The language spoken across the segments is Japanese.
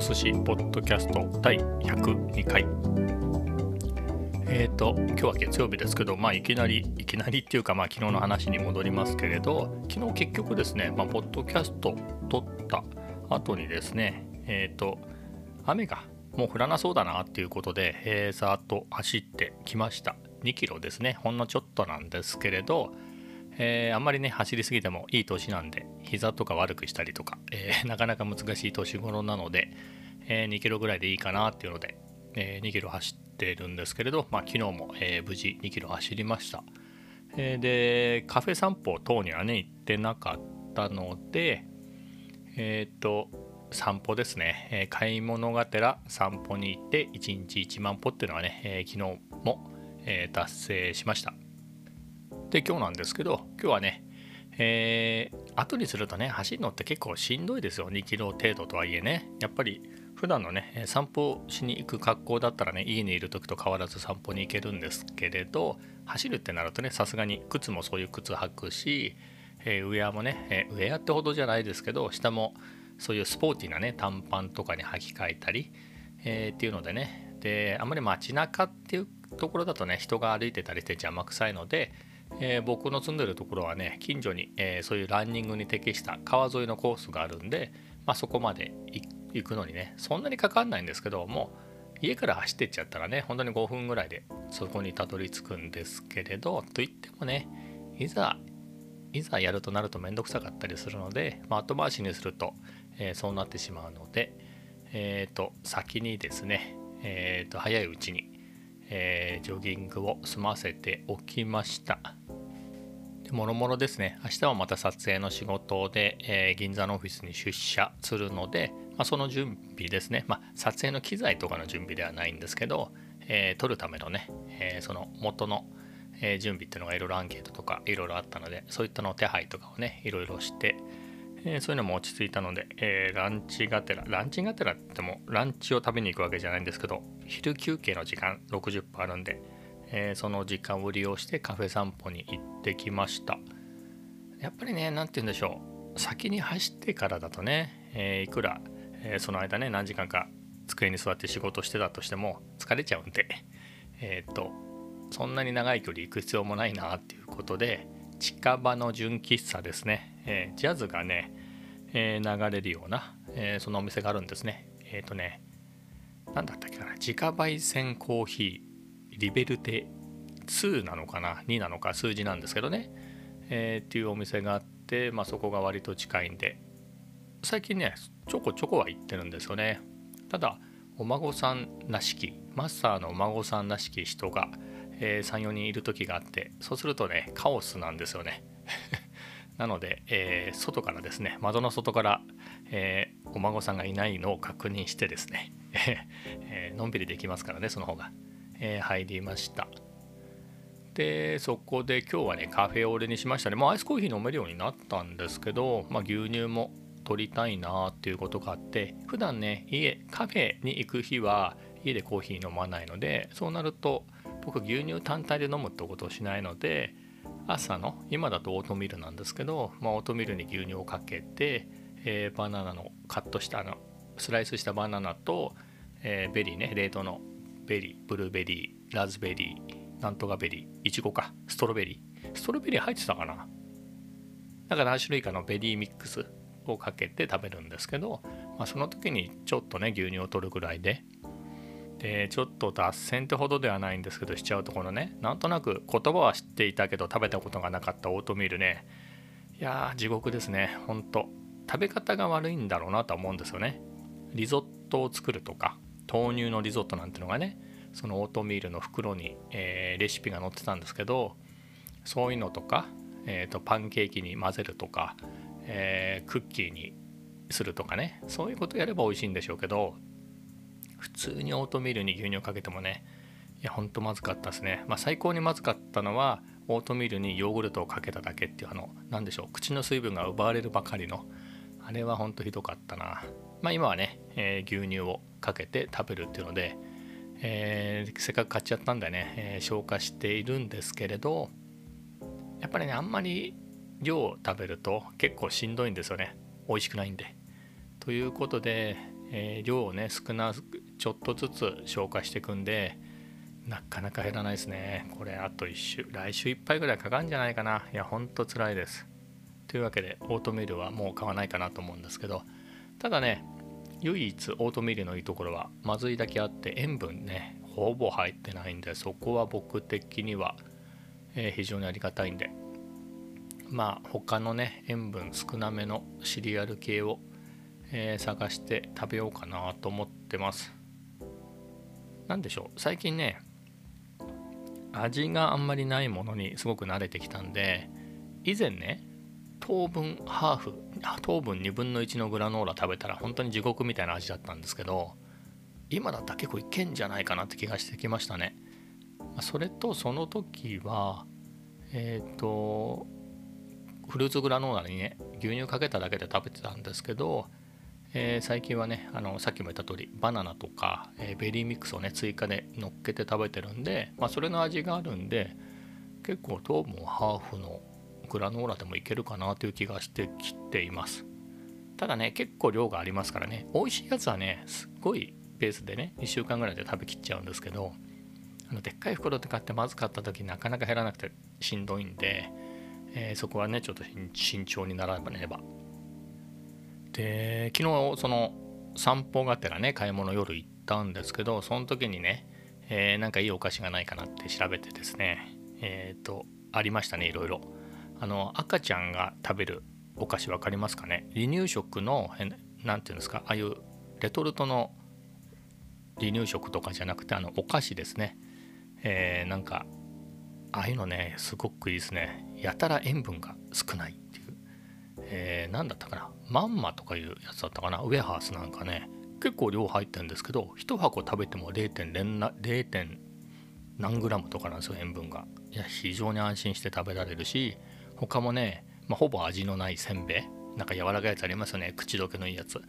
ト寿司ポッドキャスト第102回。えっ、ー、と今日は月曜日ですけどまあいきなりいきなりっていうかまあ昨日の話に戻りますけれど昨日結局ですねまあポッドキャスト撮った後にですねえっ、ー、と雨がもう降らなそうだなっていうことで、えー、さーっと走ってきました。2キロですねほんのちょっとなんですけれどえー、あんまりね走りすぎてもいい年なんで膝とか悪くしたりとか、えー、なかなか難しい年頃なので、え、2キロぐらいでいいかなっていうので、え2キロ走ってるんですけれど、まあ、昨日も、え無事2キロ走りました、えでカフェ散歩等にはね行ってなかったのでえっと散歩ですね、え買い物がてら散歩に行って1日1万歩っていうのはね、え昨日も、え達成しました。で今日なんですけど今日はねえー、後にするとね走るのって結構しんどいですよ。2キロ程度とはいえね。やっぱり普段のね散歩しに行く格好だったらね家にいる時と変わらず散歩に行けるんですけれど走るってなるとねさすがに靴もそういう靴履くし、えー、ウェアもね、えー、ウェアってほどじゃないですけど下もそういうスポーティーなね短パンとかに履き替えたり、えー、っていうのでね。であんまり街中っていうところだとね人が歩いてたりして邪魔くさいのでえー、僕の住んでるところはね近所に、えー、そういうランニングに適した川沿いのコースがあるんで、まあ、そこまで行くのにねそんなにかかんないんですけども家から走ってっちゃったらね本当に5分ぐらいでそこにたどり着くんですけれどといってもねいざいざやるとなると面倒くさかったりするので、まあ、後回しにすると、えー、そうなってしまうので、えーと、先にですね、えーと早いうちに、えー、ジョギングを済ませておきました。もろもろですね、明日はまた撮影の仕事で、えー、銀座のオフィスに出社するので、まあ、その準備ですね、まあ、撮影の機材とかの準備ではないんですけど、えー、撮るためのね、えー、その元の、え準備っていうのがいろいろアンケートとかいろいろあったので、そういったの手配とかをね、いろいろして、えそういうのも落ち着いたので、えランチがてら、ランチがてらって言っても、ランチを食べに行くわけじゃないんですけど、昼休憩の時間60分あるんで、えー、その時間を利用してカフェ散歩に行ってきました。やっぱりね何て言うんでしょう。先に走ってからだとね、えー、いくら、えー、その間ね何時間か机に座って仕事してたとしても疲れちゃうんで。えっとそんなに長い距離行く必要もないなっていうことで近場の純喫茶ですね、えジャズがね、え流れるような、えそのお店があるんですね。えっ、とね何だったっけかな自家焙煎コーヒー。リベルテ2なのかな？2なのか？数字なんですけどね、えー、っていうお店があって、まあ、そこが割と近いんで。最近ねちょこちょこは行ってるんですよね。ただお孫さんらしきマスターのお孫さんらしき人が、えー、34人いる時があってそうするとねカオスなんですよね。なので、えー、外からですね窓の外から、えー、お孫さんがいないのを確認してですね、えのんびりできますからねその方が。えー、入りました。でそこで今日はねカフェオレにしましたね。もうアイスコーヒー飲めるようになったんですけど、まあ、牛乳も取りたいなっていうことがあって普段ね家カフェに行く日は家でコーヒー飲まないのでそうなると僕牛乳単体で飲むってことをしないので朝の今だとオートミールなんですけど、まあ、オートミールに牛乳をかけて、えー、バナナのカットしたのスライスしたバナナと、えー、ベリーね冷凍のベリー、ブルーベリー、ラズベリー、なんとかベリー、いちごか、ストロベリー。ストロベリー入ってたかな？だから何種類かのベリーミックスをかけて食べるんですけど、まあ、その時にちょっとね、牛乳を取るぐらいで、で、ちょっと脱線ってほどではないんですけど、しちゃうところね、なんとなく言葉は知っていたけど食べたことがなかったオートミールね、いやー、地獄ですね、ほんと。食べ方が悪いんだろうなとは思うんですよね。リゾットを作るとか、豆乳のリゾットなんてのがねそのオートミールの袋に、えー、レシピが載ってたんですけどそういうのとか、えーと、パンケーキに混ぜるとか、えー、クッキーにするとかねそういうことやれば美味しいんでしょうけど普通にオートミールに牛乳をかけてもねいやほんとまずかったですね、まあ、最高にまずかったのはオートミールにヨーグルトをかけただけっていうあの何でしょう口の水分が奪われるばかりのあれはほんとひどかったな。まあ今はね、えー、牛乳をかけて食べるっていうので、えー、せっかく買っちゃったんでね、えー、消化しているんですけれどやっぱりねあんまり量を食べると結構しんどいんですよね。美味しくないんで。ということで、えー、量をね少なちょっとずつ消化していくんでなかなか減らないですね。これあと1週来週いっぱいぐらいかかるんじゃないかな。いやほんとつらいです。というわけでオートミールはもう買わないかなと思うんですけどただね唯一オートミールのいいところはまずいだけあって塩分ねほぼ入ってないんでそこは僕的には、え、非常にありがたいんで。まあ他のね塩分少なめのシリアル系を、え、探して食べようかなと思ってます。何でしょう最近ね味があんまりないものにすごく慣れてきたんで以前ね糖分ハーフ糖分2分の1のグラノーラ食べたら本当に地獄みたいな味だったんですけど今だったら結構いけんじゃないかなって気がしてきましたね。それとその時はえっ、ー、とフルーツグラノーラにね牛乳かけただけで食べてたんですけど、えー、最近はねあのさっきも言った通りバナナとか、えー、ベリーミックスをね追加で乗っけて食べてるんで、まあ、それの味があるんで結構糖分ハーフのグラノーラでもいけるかなという気がしてきています。ただね結構量がありますからね。美味しいやつはねすっごいペースでね1週間ぐらいで食べきっちゃうんですけどあのでっかい袋で買ってまずかった時なかなか減らなくてしんどいんでえー、そこはねちょっと慎重にならねば。で昨日その散歩がてらね買い物夜行ったんですけどその時にね、えー、なんかいいお菓子がないかなって調べてですねえっ、ー、とありましたねいろいろ。あの赤ちゃんが食べるお菓子分かりますかね？離乳食の何ていうんですか？ああいうレトルトの離乳食とかじゃなくてあのお菓子ですね。えー、なんかああいうのねすごくいいですね。やたら塩分が少ないっていう、えー、何だったかな？まんまとかいうやつだったかな？ウェハースなんかね。結構量入ってるんですけど1箱食べても 0. 0. 何グラムとかなんですよ塩分が。いや非常に安心して食べられるし他もね、まあ、ほぼ味のないせんべい。なんか柔らかいやつありますよね。口どけのいいやつ。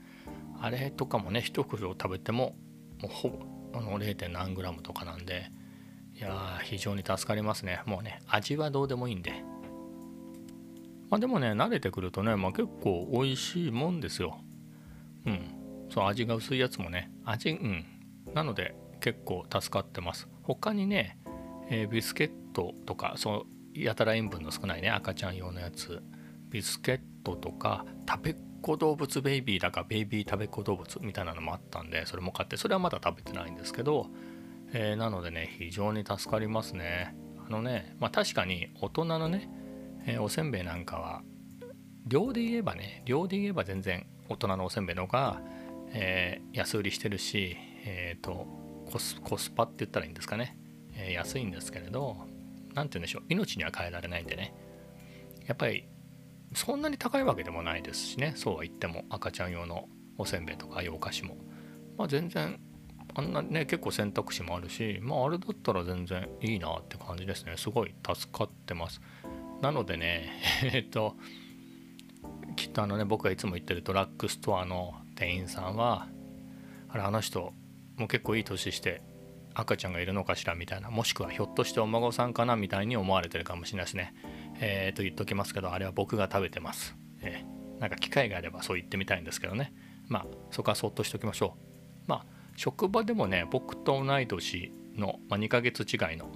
あれとかもね一袋食べてももうほぼあの 0. 何グラムとかなんでいや非常に助かりますね。もうね味はどうでもいいんで。まあでもね慣れてくるとね、まあ、結構美味しいもんですよ。うん。そう味が薄いやつもね味うん。なので結構助かってます。他にね、えー、ビスケットとかそうやたら塩分の少ないね赤ちゃん用のやつ。ビスケットとか食べっ子動物ベイビーだかベイビー食べっ子動物みたいなのもあったんでそれも買ってそれはまだ食べてないんですけどえー、なのでね非常に助かりますね。あのねまあ確かに大人のね、えー、おせんべいなんかは量で言えばね量で言えば全然大人のおせんべいのが、えー、安売りしてるしえっ、とコスコスパって言ったらいいんですかね、え安いんですけれど何て言うんでしょう命には変えられないんでね。やっぱりそんなに高いわけでもないですしね。そうは言っても赤ちゃん用のおせんべいとかああいうお菓子も。まあ全然あんなね結構選択肢もあるしまああれだったら全然いいなって感じですね。すごい助かってます。なのでね えっときっとあのね僕がいつも言ってるドラッグストアの店員さんはあれあの人もう結構いい年して赤ちゃんがいるのかしらみたいなもしくはひょっとしてお孫さんかなみたいに思われてるかもしれないですね。えー、と言っときますけどあれは僕が食べてます。えー、なんか機会があればそう言ってみたいんですけどね。まあそこはそっとしておきましょう。まあ職場でもね僕と同い年の、まあ、2ヶ月違いの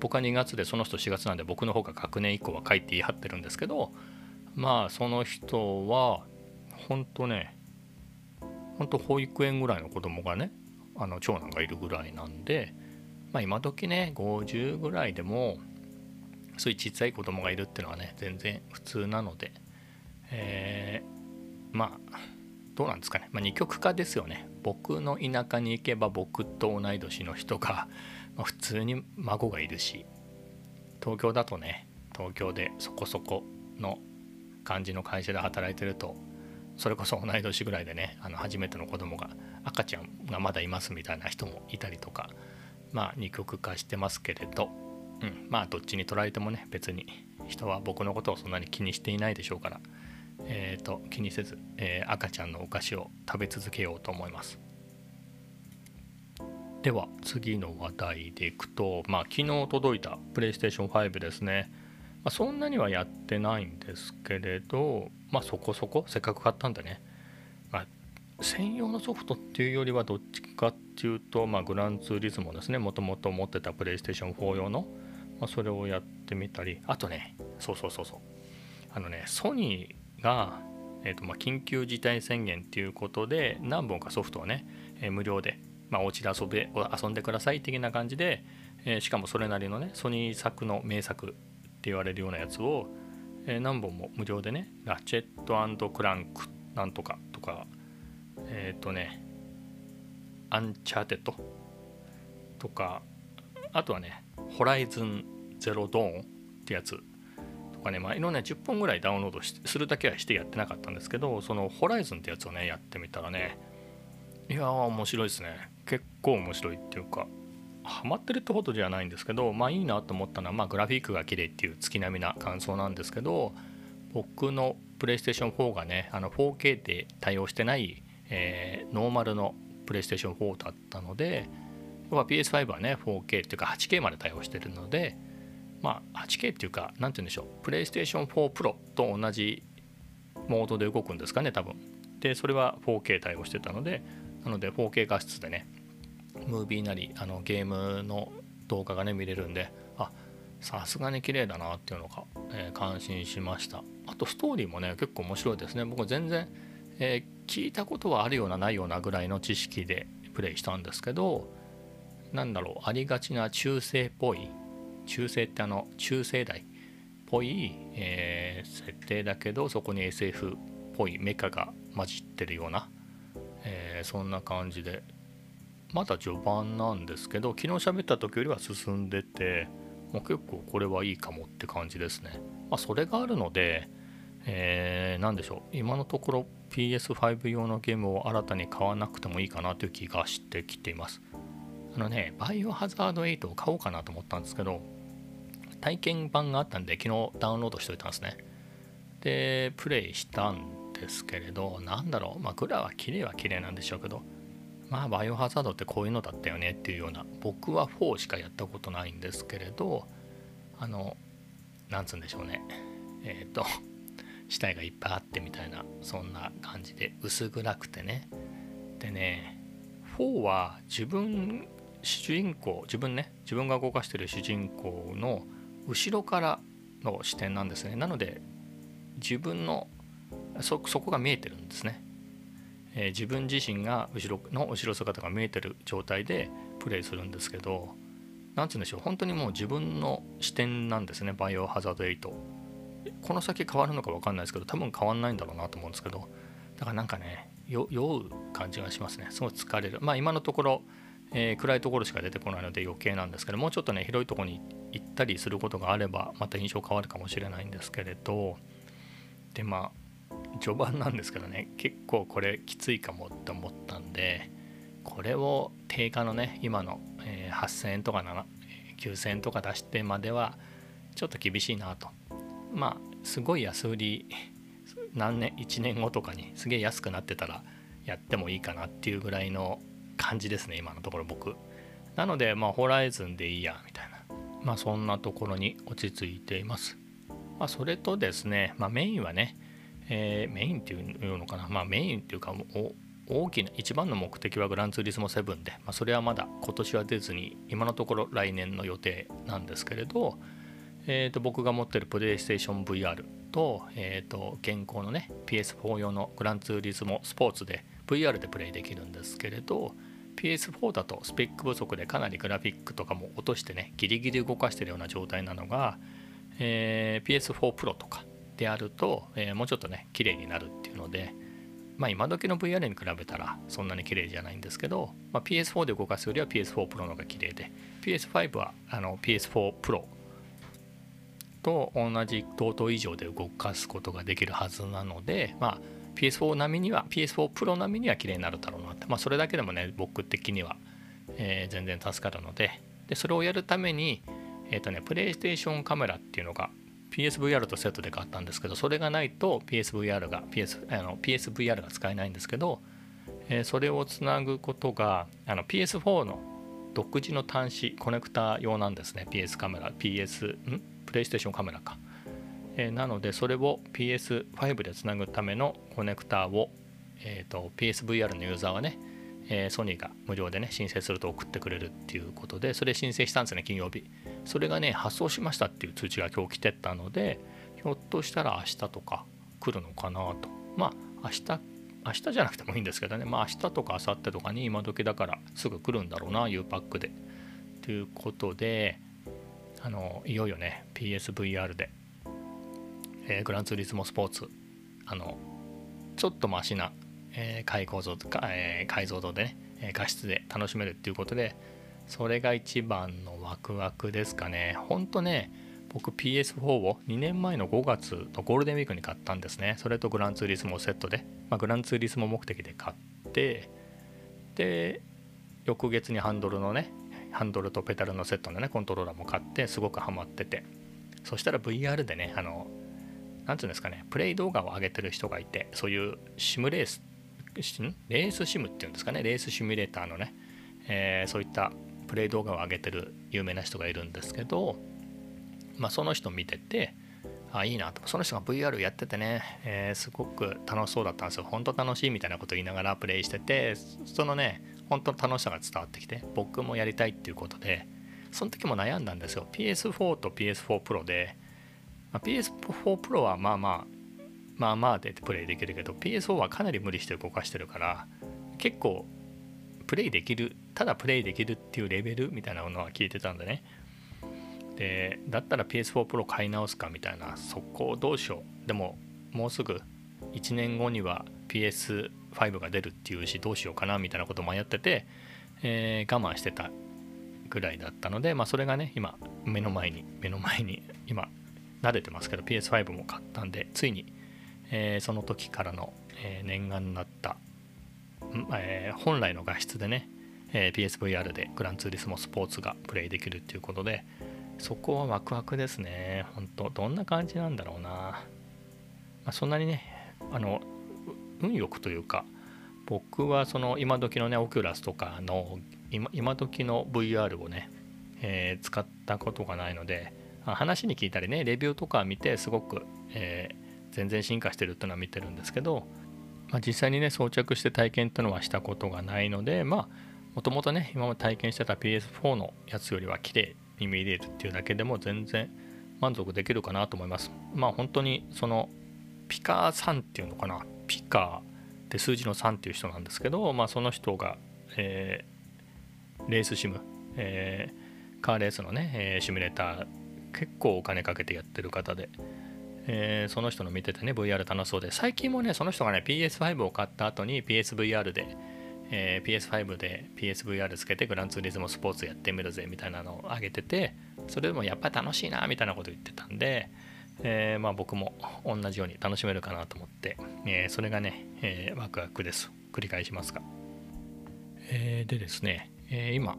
僕は2月でその人4月なんで僕の方が学年以降は書いて言い張ってるんですけどまあその人は本当ね本当保育園ぐらいの子供がねあの長男がいるぐらいなんでまあ今時ね50ぐらいでもそういう小さい子供がいるっていうのはね全然普通なのでえー、まあどうなんですかね、まあ、二極化ですよね。僕の田舎に行けば僕と同い年の人が、まあ、普通に孫がいるし東京だとね東京でそこそこの感じの会社で働いてるとそれこそ同い年ぐらいでねあの初めての子供が赤ちゃんがまだいますみたいな人もいたりとかまあ二極化してますけれど、うん、まあどっちに捉えてもね別に人は僕のことをそんなに気にしていないでしょうからえーと、気にせず、えー、赤ちゃんのお菓子を食べ続けようと思います。では次の話題でいくと、まあ、昨日届いた PlayStation5 ですね、あ、そんなにはやってないんですけれど、まあ、そこそこせっかく買ったんでね、まあ、専用のソフトっていうよりはどっちかっていうと、まあ、グランツーリズムですねもともと持ってたプレイステーション4用の、まあ、それをやってみたりあとねそうそうそうそう。あのねソニーが、えーとまあ、緊急事態宣言っていうことで何本かソフトをね、えー、無料で、まあ、お家で遊べ遊んでください的な感じで、えー、しかもそれなりのねソニー作の名作言われるようなやつを、えー、何本も無料でねラチェットクランクなんとかとかえっ、ー、とねアンチャーテッドとかあとはねホライズンゼロドーンってやつとかねまあいろんな10本ぐらいダウンロードするだけはしてやってなかったんですけどそのホライズンってやつをねやってみたらねいやー面白いですね。結構面白いっていうかハマってるってほどじゃないんですけどまあいいなと思ったのは、まあ、グラフィックが綺麗っていう月並みな感想なんですけど僕のプレイステーション4がねあの 4K で対応してない、えー、ノーマルのプレイステーション4だったので PS5 はね 4K っていうか 8K まで対応してるのでまあ 8K っていうか何て言うんでしょうプレイステーション4 Pro と同じモードで動くんですかね多分。でそれは 4K 対応してたのでなので 4K 画質でねムービーなりあのゲームの動画がね見れるんであさすがに綺麗だなっていうのが、えー、感心しました。あとストーリーもね結構面白いですね。僕全然、えー、聞いたことはあるようなないようなぐらいの知識でプレイしたんですけどなんだろうありがちな中世っぽい中世ってあの中世代っぽい、えー、設定だけどそこに SF っぽいメカが混じってるような、えー、そんな感じでまだ序盤なんですけど昨日喋った時よりは進んでてもう結構これはいいかもって感じですね。まあ、それがあるので、えー、何でしょう今のところ PS5 用のゲームを新たに買わなくてもいいかなという気がしてきています。あのね、バイオハザード8を買おうかなと思ったんですけど、体験版があったんで昨日ダウンロードしといたんですね。で、プレイしたんですけれど、なんだろう、まあ、グラは綺麗は綺麗なんでしょうけど、まあバイオハザードってこういうのだったよねっていうような僕は4しかやったことないんですけれどあのなんつうんでしょうね。えっ、ー、と死体がいっぱいあってみたいなそんな感じで薄暗くてね。でね4は自分主人公自分ね自分が動かしてる主人公の後ろからの視点なんですね。なので自分のそこが見えてるんですね。えー、自分自身が後ろの後ろ姿が見えてる状態でプレイするんですけど何て言うんでしょう本当にもう自分の視点なんですねバイオハザード8この先変わるのか分かんないですけど多分変わんないんだろうなと思うんですけどだからなんかね酔う感じがしますね。すごい疲れる。まあ今のところ、えー、暗いところしか出てこないので余計なんですけどもうちょっとね広いところに行ったりすることがあればまた印象変わるかもしれないんですけれどでまあ序盤なんですけどね結構これきついかもって思ったんでこれを定価のね今の、え8000円とか9000円とか出してまではちょっと厳しいなと。まあすごい安売り何年1年後とかにすげえ安くなってたらやってもいいかなっていうぐらいの感じですね今のところ僕。なのでまあホライズンでいいやみたいな。まあそんなところに落ち着いています。まあそれとですねまあメインはねえー、メインっていうのかな、まあ、メインっていうか大きな一番の目的はグランツーリスモ7で、まあ、それはまだ今年は出ずに今のところ来年の予定なんですけれど、えー、と僕が持ってるプレイステーション VR と,、えー、と現行のね PS4 用のグランツーリスモスポーツで VR でプレイできるんですけれど PS4 だとスペック不足でかなりグラフィックとかも落としてねギリギリ動かしてるような状態なのが、えー、PS4 Pro とかであると、えー、もうちょっとね綺麗になるっていうのでまあ今時の VR に比べたらそんなに綺麗じゃないんですけど、まあ、PS4 で動かすよりは PS4 Pro の方が綺麗で PS5 はあの PS4 Pro と同じ同等以上で動かすことができるはずなので、まあ、PS4 並みには PS4 Pro 並みには綺麗になるだろうなって、まあ、それだけでもね僕的には、えー、全然助かるのででそれをやるためにえっ、ー、とねプレイステーションカメラっていうのが PSVR とセットで買ったんですけどそれがないと PSVR が PS あの PSVR が使えないんですけど、えー、それをつなぐことがあの PS4 の独自の端子コネクタ用なんですね。PS カメラ PS ん？プレイステーションカメラか、えー、なのでそれを PS5 でつなぐためのコネクタを、えーと、PSVR のユーザーはね、え、ソニーが無料でね申請すると送ってくれるっていうことでそれ申請したんですね金曜日。それがね発送しましたっていう通知が今日来てたのでひょっとしたら明日とか来るのかなと。まあ明日明日じゃなくてもいいんですけどね。まあ明日とか明後日とかに今時だからすぐ来るんだろうな U パックで。ということであのいよいよね PSVR で、えー、グランツーリスモスポーツあのちょっとマシな、えー、解構造とか、えー、解像度でね画質で楽しめるっていうことでそれが一番のワクワクですかね。ほんとね僕 PS4 を2年前の5月のゴールデンウィークに買ったんですね。それとグランツーリスモセットで、まあ、グランツーリスモ目的で買ってで翌月にハンドルのねハンドルとペダルのセットのねコントローラーも買ってすごくハマってて。そしたら VR でねあの何て言うんですかねプレイ動画を上げてる人がいてそういうシムレースレースシムっていうんですかねレースシミュレーターのね、えー、そういったプレイ動画を上げてる有名な人がいるんですけどまあ、その人見ててあいいなとその人が VR やっててね、えー、すごく楽しそうだったんですよ。本当楽しいみたいなこと言いながらプレイしててそのね本当楽しさが伝わってきて僕もやりたいっていうことでその時も悩んだんですよ。PS4 と PS4 Pro で、まあ、PS4 Pro はまあまあまあまあでプレイできるけど PS4 はかなり無理して動かしてるから結構プレイできるただプレイできるっていうレベルみたいなものは聞いてたんでね。でだったら PS4 Pro 買い直すかみたいなそこをどうしよう。でももうすぐ1年後には PS5 が出るっていうしどうしようかなみたいなこと迷ってて、えー、我慢してたぐらいだったので、まあ、それがね今目の前に目の前に今慣れてますけど PS5 も買ったんでついに、えー、その時からの、えー、念願になった、えー、本来の画質でね、え PSVR でグランツーリスモスポーツがプレイできるっていうことで、そこはワクワクですね。本当どんな感じなんだろうな。まあ、そんなにね、あの、運よくというか、僕はその今時のね、オキュラスとかの今今時の VR をね、えー、使ったことがないので、話に聞いたりね、レビューとか見てすごく、えー、全然進化してるっていうのは見てるんですけど、まあ、実際にね、装着して体験っていうのはしたことがないので、まあ、もともとね、今まで体験してた PS4 のやつよりは綺麗に見れるっていうだけでも全然満足できるかなと思います。まあ本当にそのピカーさんっていうのかな？ピカーで数字の3っていう人なんですけど、まあ、その人が、えー、レースシム、えー、カーレースのね、えー、シミュレーター結構お金かけてやってる方で、えー、その人の見ててね VR 楽しそうで。最近もねその人がね PS5 を買った後に PSVR でえー、PS5 で PSVR つけてグランツーリズムスポーツやってみるぜみたいなのを上げててそれでもやっぱり楽しいなみたいなこと言ってたんで、えー、まあ、僕も同じように楽しめるかなと思って、え、それがね、えワクワクです。繰り返しますが、えでですね、え今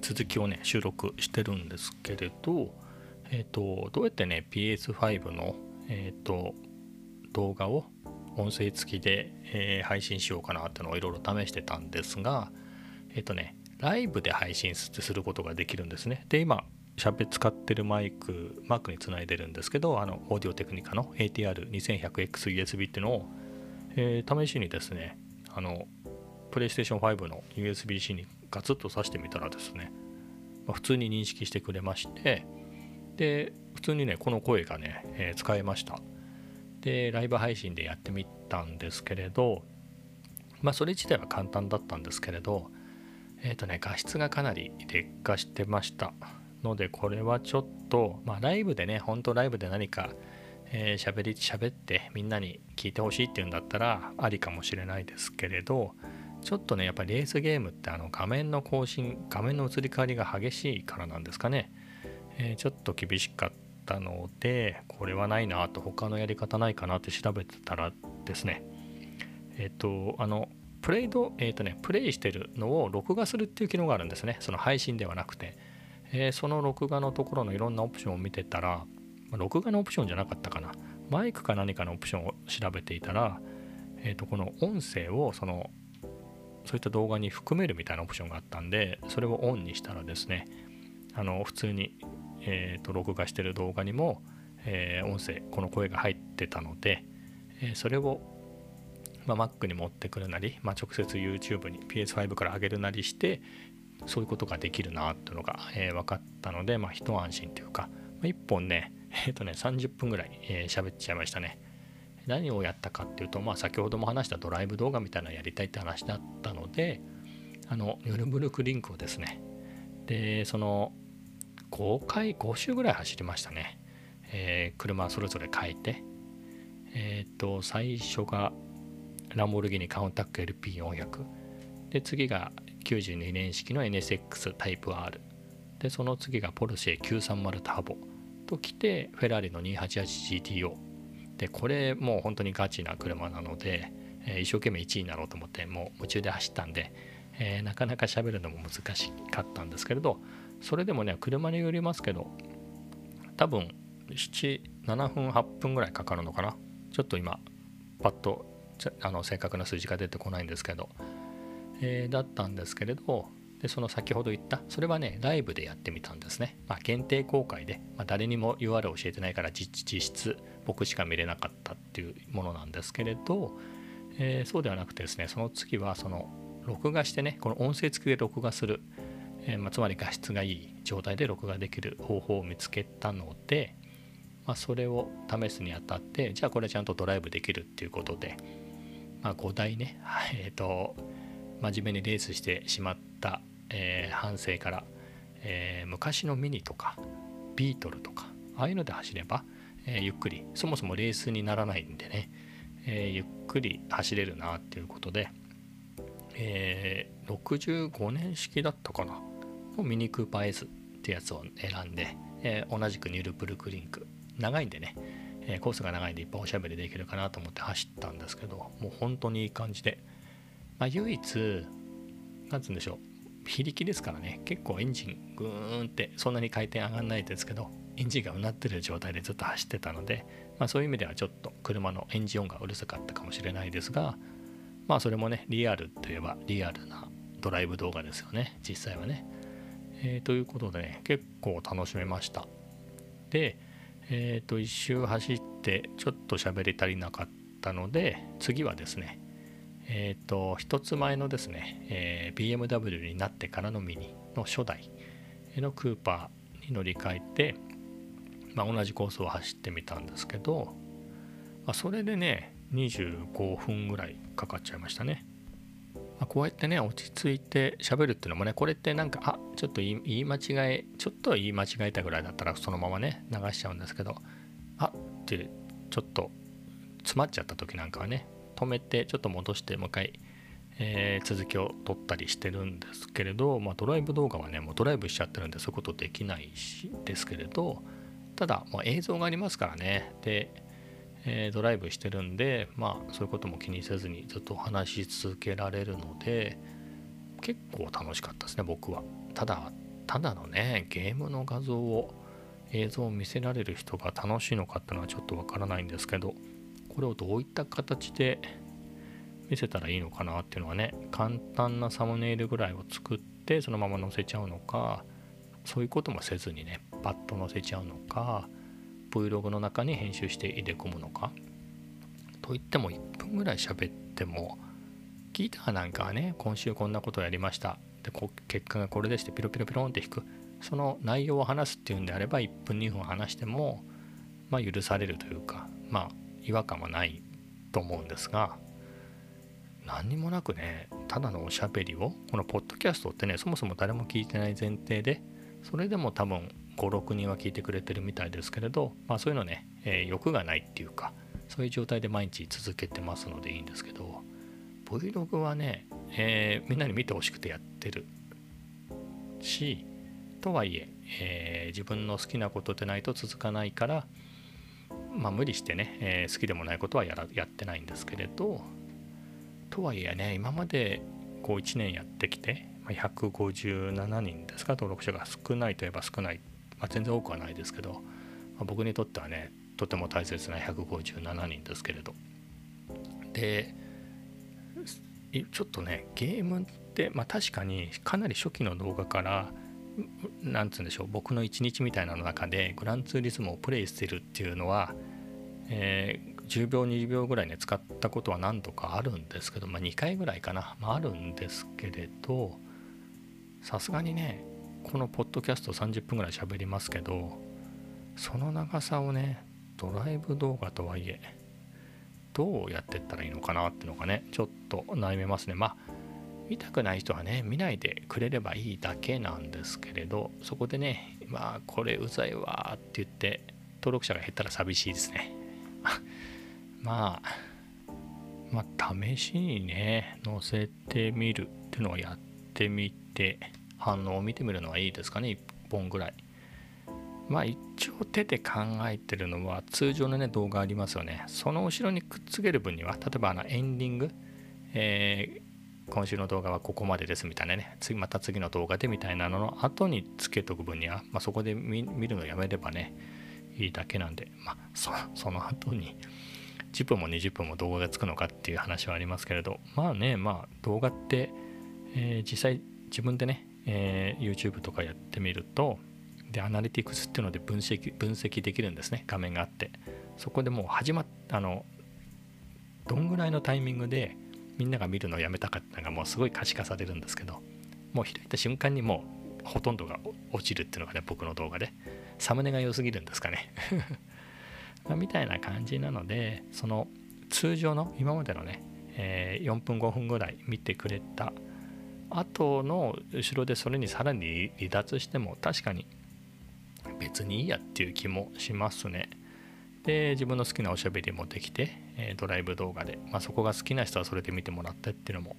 続きをね収録してるんですけれど、えーと、どうやってね PS5 の、えーと動画を音声付きで、えー、配信しようかなってのをいろいろ試してたんですがえっ、ー、とねライブで配信することができるんですね。で今喋使ってるマイク Mac につないでるんですけどあのオーディオテクニカの ATR2100XUSB っていうのを、えー、試しにですねあのプレイステーション5の USB-C にガツッと挿してみたらですね、まあ、普通に認識してくれましてで普通にねこの声がね、えー、使えました。でライブ配信でやってみたんですけれどまあそれ自体は簡単だったんですけれどえっ、ー、とね画質がかなり劣化してましたのでこれはちょっとまあライブでねほんとライブで何かえー、喋り喋ってみんなに聞いてほしいっていうんだったらありかもしれないですけれどちょっとねやっぱりレースゲームってあの画面の更新画面の移り変わりが激しいからなんですかね、えー、ちょっと厳しかった。ったのでこれはないなと他のやり方ないかなって調べてたらですね。えっ、とあのプレイドえっ、とねプレイしてるのを録画するっていう機能があるんですね。その配信ではなくて、えー、その録画のところのいろんなオプションを見てたら録画のオプションじゃなかったかな。マイクか何かのオプションを調べていたら、えー、とこの音声をそのそういった動画に含めるみたいなオプションがあったんでそれをオンにしたらですねあの普通にえーと、録画してる動画にも、えー、音声この声が入ってたので、えー、それをまあ、Mac に持ってくるなり、まあ、直接 YouTube に PS5 から上げるなりしてそういうことができるなっていうのが、えー、分かったので、まあ、一安心というか、まあ、1本ね えっ、ー、とね30分ぐらい喋、えー、っちゃいましたね。何をやったかっていうと、まあ、先ほども話したドライブ動画みたいなのやりたいって話だったのであのニュルブルクリンクをですねでその5回5周ぐらい走りましたね、えー、車それぞれ変えて。えっ、ー、と最初がランボルギーニカウンタック LP400 で次が92年式の NSX タイプ R でその次がポルシェ930ターボ。ときてフェラーリの 288GTO でこれもう本当にガチな車なので、えー、一生懸命1位になろうと思ってもう夢中で走ったんで、えー、なかなか喋るのも難しかったんですけれどそれでもね車によりますけど多分77分8分ぐらいかかるのかな。ちょっと今パッとあの正確な数字が出てこないんですけど、えー、だったんですけれどでその先ほど言ったそれはねライブでやってみたんですね、まあ、限定公開で、まあ、誰にも URL 教えてないから実質僕しか見れなかったっていうものなんですけれど、えー、そうではなくてですねその次はその録画してねこの音声付きで録画する、えー、まあ、つまり画質がいい状態で録画できる方法を見つけたので、まあ、それを試すにあたってじゃあこれちゃんとドライブできるっていうことで、まあ、5台ね、えーと、真面目にレースしてしまった、えー、反省から、えー、昔のミニとかビートルとかああいうので走れば、え、ゆっくりそもそもレースにならないんでね、えゆっくり走れるなっていうことで、え65年式だったかなミニクーパー S ってやつを選んで、え同じくニュルプルクリンク。長いんでね、えコースが長いんでいっぱいおしゃべりできるかなと思って走ったんですけどもう本当にいい感じで、まあ、唯一何つうんでしょう。非力ですからね。結構エンジングーンってそんなに回転上がんないですけどエンジンがうなってる状態でずっと走ってたので、まあ、そういう意味ではちょっと車のエンジン音がうるさかったかもしれないですがまあそれもねリアルといえばリアルなドライブ動画ですよね。実際はね、えー、ということでね結構楽しめましたでえっ、ー、と、一周走ってちょっと喋り足りなかったので、次はですね、えっ、ー、と、一つ前のですね、えー、BMW になってからのミニの初代のクーパーに乗り換えて、まあ、同じコースを走ってみたんですけど、まあ、それでね、25分ぐらいかかっちゃいましたね。まあ、こうやってね落ち着いて喋るっていうのもねこれってなんかあちょっと言い間違えちょっと言い間違えたぐらいだったらそのままね流しちゃうんですけどあってちょっと詰まっちゃった時なんかはね止めてちょっと戻してもう一回、えー、続きを取ったりしてるんですけれど、まあ、ドライブ動画はねもうドライブしちゃってるんでそういうことできないしですけれどただ、まあ、映像がありますからね。でえー、ドライブしてるんでまあそういうことも気にせずにずっと話し続けられるので結構楽しかったですね僕は。ただただのねゲームの画像を映像を見せられる人が楽しいのかっていうのはちょっとわからないんですけどこれをどういった形で見せたらいいのかなっていうのはね簡単なサムネイルぐらいを作ってそのまま載せちゃうのかそういうこともせずにねパッと載せちゃうのか Vlog の中に編集して入れ込むのか？といっても1分ぐらい喋ってもギターなんかはね今週こんなことをやりました。で結果がこれでしてピロピロピロンって弾く。その内容を話すっていうんであれば1分2分話してもまあ許されるというかまあ違和感はないと思うんですが何にもなくねただのおしゃべりをこのポッドキャストってねそもそも誰も聞いてない前提でそれでも多分56人は聞いてくれてるみたいですけれど、まあ、そういうのね、えー、欲がないっていうかそういう状態で毎日続けてますのでいいんですけど Vlog はね、えー、みんなに見てほしくてやってるしとはいええー、自分の好きなことでないと続かないからまあ無理してね、えー、好きでもないことはやらやってないんですけれどとはいえね今までこう1年やってきて157人ですか登録者が少ないといえば少ないまあ、全然多くはないですけど、まあ、僕にとってはねとても大切な157人ですけれど。でちょっとねゲームって、まあ、確かにかなり初期の動画からなんつうんでしょう僕の一日みたいなの中でグランツーリスモをプレイしてるっていうのは、えー、10秒20秒ぐらいね使ったことは何度かあるんですけど、まあ、2回ぐらいかな、まあ、あるんですけれどさすがにねこのポッドキャスト30分ぐらい喋りますけどその長さをねドライブ動画とはいえどうやってったらいいのかなっていうのがねちょっと悩めますね。まあ見たくない人はね見ないでくれればいいだけなんですけれどそこでねまあこれうざいわーって言って登録者が減ったら寂しいですね。まあまあ試しにね載せてみるっていうのをやってみて反応を見てみるのはいいですかね1本ぐらい。まあ一応手で考えてるのは通常のね動画ありますよね。その後ろにくっつける分には例えばあのエンディング、えー、今週の動画はここまでですみたいなね。次また次の動画でみたいなのの後につけとく分には、まあ、そこで見るのやめればねいいだけなんで。まあそその後に10分も20分も動画がつくのかっていう話はありますけれど。まあねまあ動画って、えー、実際自分でね、えー、YouTube とかやってみるとでアナリティクスっていうので分析分析できるんですね画面があって。そこでもう始まっあのどんぐらいのタイミングでみんなが見るのをやめたかったのがもうすごい可視化されるんですけどもう開いた瞬間にもうほとんどが落ちるっていうのがね僕の動画で。サムネが良すぎるんですかね。みたいな感じなのでその通常の今までのね、えー、4分5分ぐらい見てくれた後の後ろでそれにさらに離脱しても確かに別にいいやっていう気もしますね。で自分の好きなおしゃべりもできて、えドライブ動画で、まあ、そこが好きな人はそれで見てもらってっていうのも、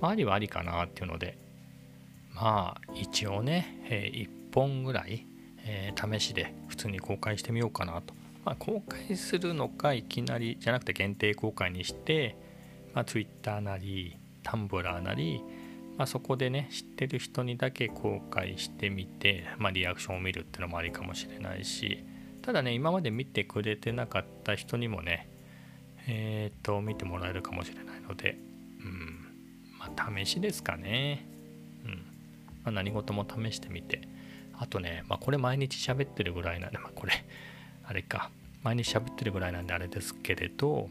まあ、ありはありかなっていうのでまあ一応ね、え、1本ぐらい、え、試しで普通に公開してみようかなと。まあ、公開するのかいきなりじゃなくて限定公開にして、まあ、Twitter なり Tumblr なりまあ、そこでね知ってる人にだけ公開してみて、まあ、リアクションを見るってのもありかもしれないしただね今まで見てくれてなかった人にもねえっ、と見てもらえるかもしれないのでうん。まあ試しですかね。うん、まあ、何事も試してみて。あとね、まあ、これ毎日喋ってるぐらいなんで、まあ、これあれか。毎日喋ってるぐらいなんであれですけれど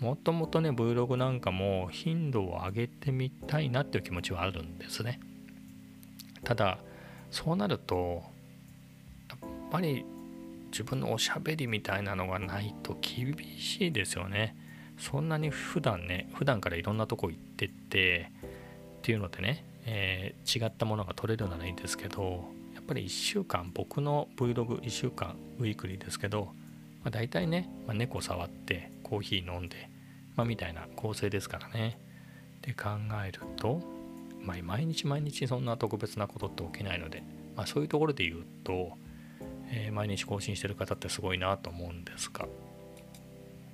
もともとね Vlog なんかも頻度を上げてみたいなっていう気持ちはあるんですね。ただそうなるとやっぱり自分のおしゃべりみたいなのがないと厳しいですよね。そんなに普段ね普段からいろんなとこ行ってってっていうのでね、えー、違ったものが取れるならいいんですけどやっぱり1週間僕の Vlog1 週間ウィークリーですけどまあ、大体ね、まあ、猫触ってコーヒー飲んで、まあ、みたいな構成ですからね。で考えると、まあ、毎日毎日そんな特別なことって起きないので、まあ、そういうところで言うと、えー、毎日更新してる方ってすごいなと思うんですが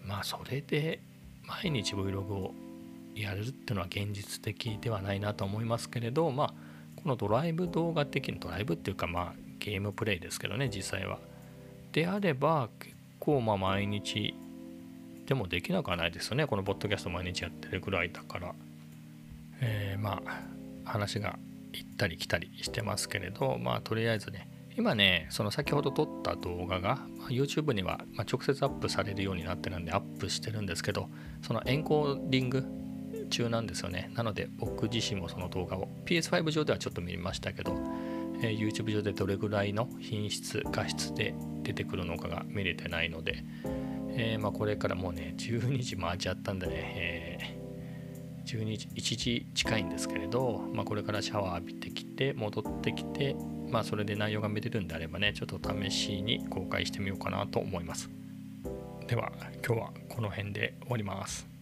まあそれで毎日 Vlog をやるっていうのは現実的ではないなと思いますけれどまあこのドライブ動画的にドライブっていうかまあゲームプレイですけどね実際はであれば結構まあ毎日でもできなくはないですよね。このポッドキャスト毎日やってるぐらいだから、えー、まあ話が行ったり来たりしてますけれどまあとりあえずね今ねその先ほど撮った動画が、まあ、YouTube には、ま直接アップされるようになってるんでアップしてるんですけどそのエンコーディング中なんですよね。なので僕自身もその動画を PS5 上ではちょっと見ましたけど、えー、YouTube 上でどれぐらいの品質画質で出てくるのかが見れてないので、えー、まあ、これからもうね12時回っちゃったんでね、えー、12時1時近いんですけれど、まあ、これからシャワー浴びてきて戻ってきてまあそれで内容が見れるんであればねちょっと試しに公開してみようかなと思います。では今日はこの辺で終わります。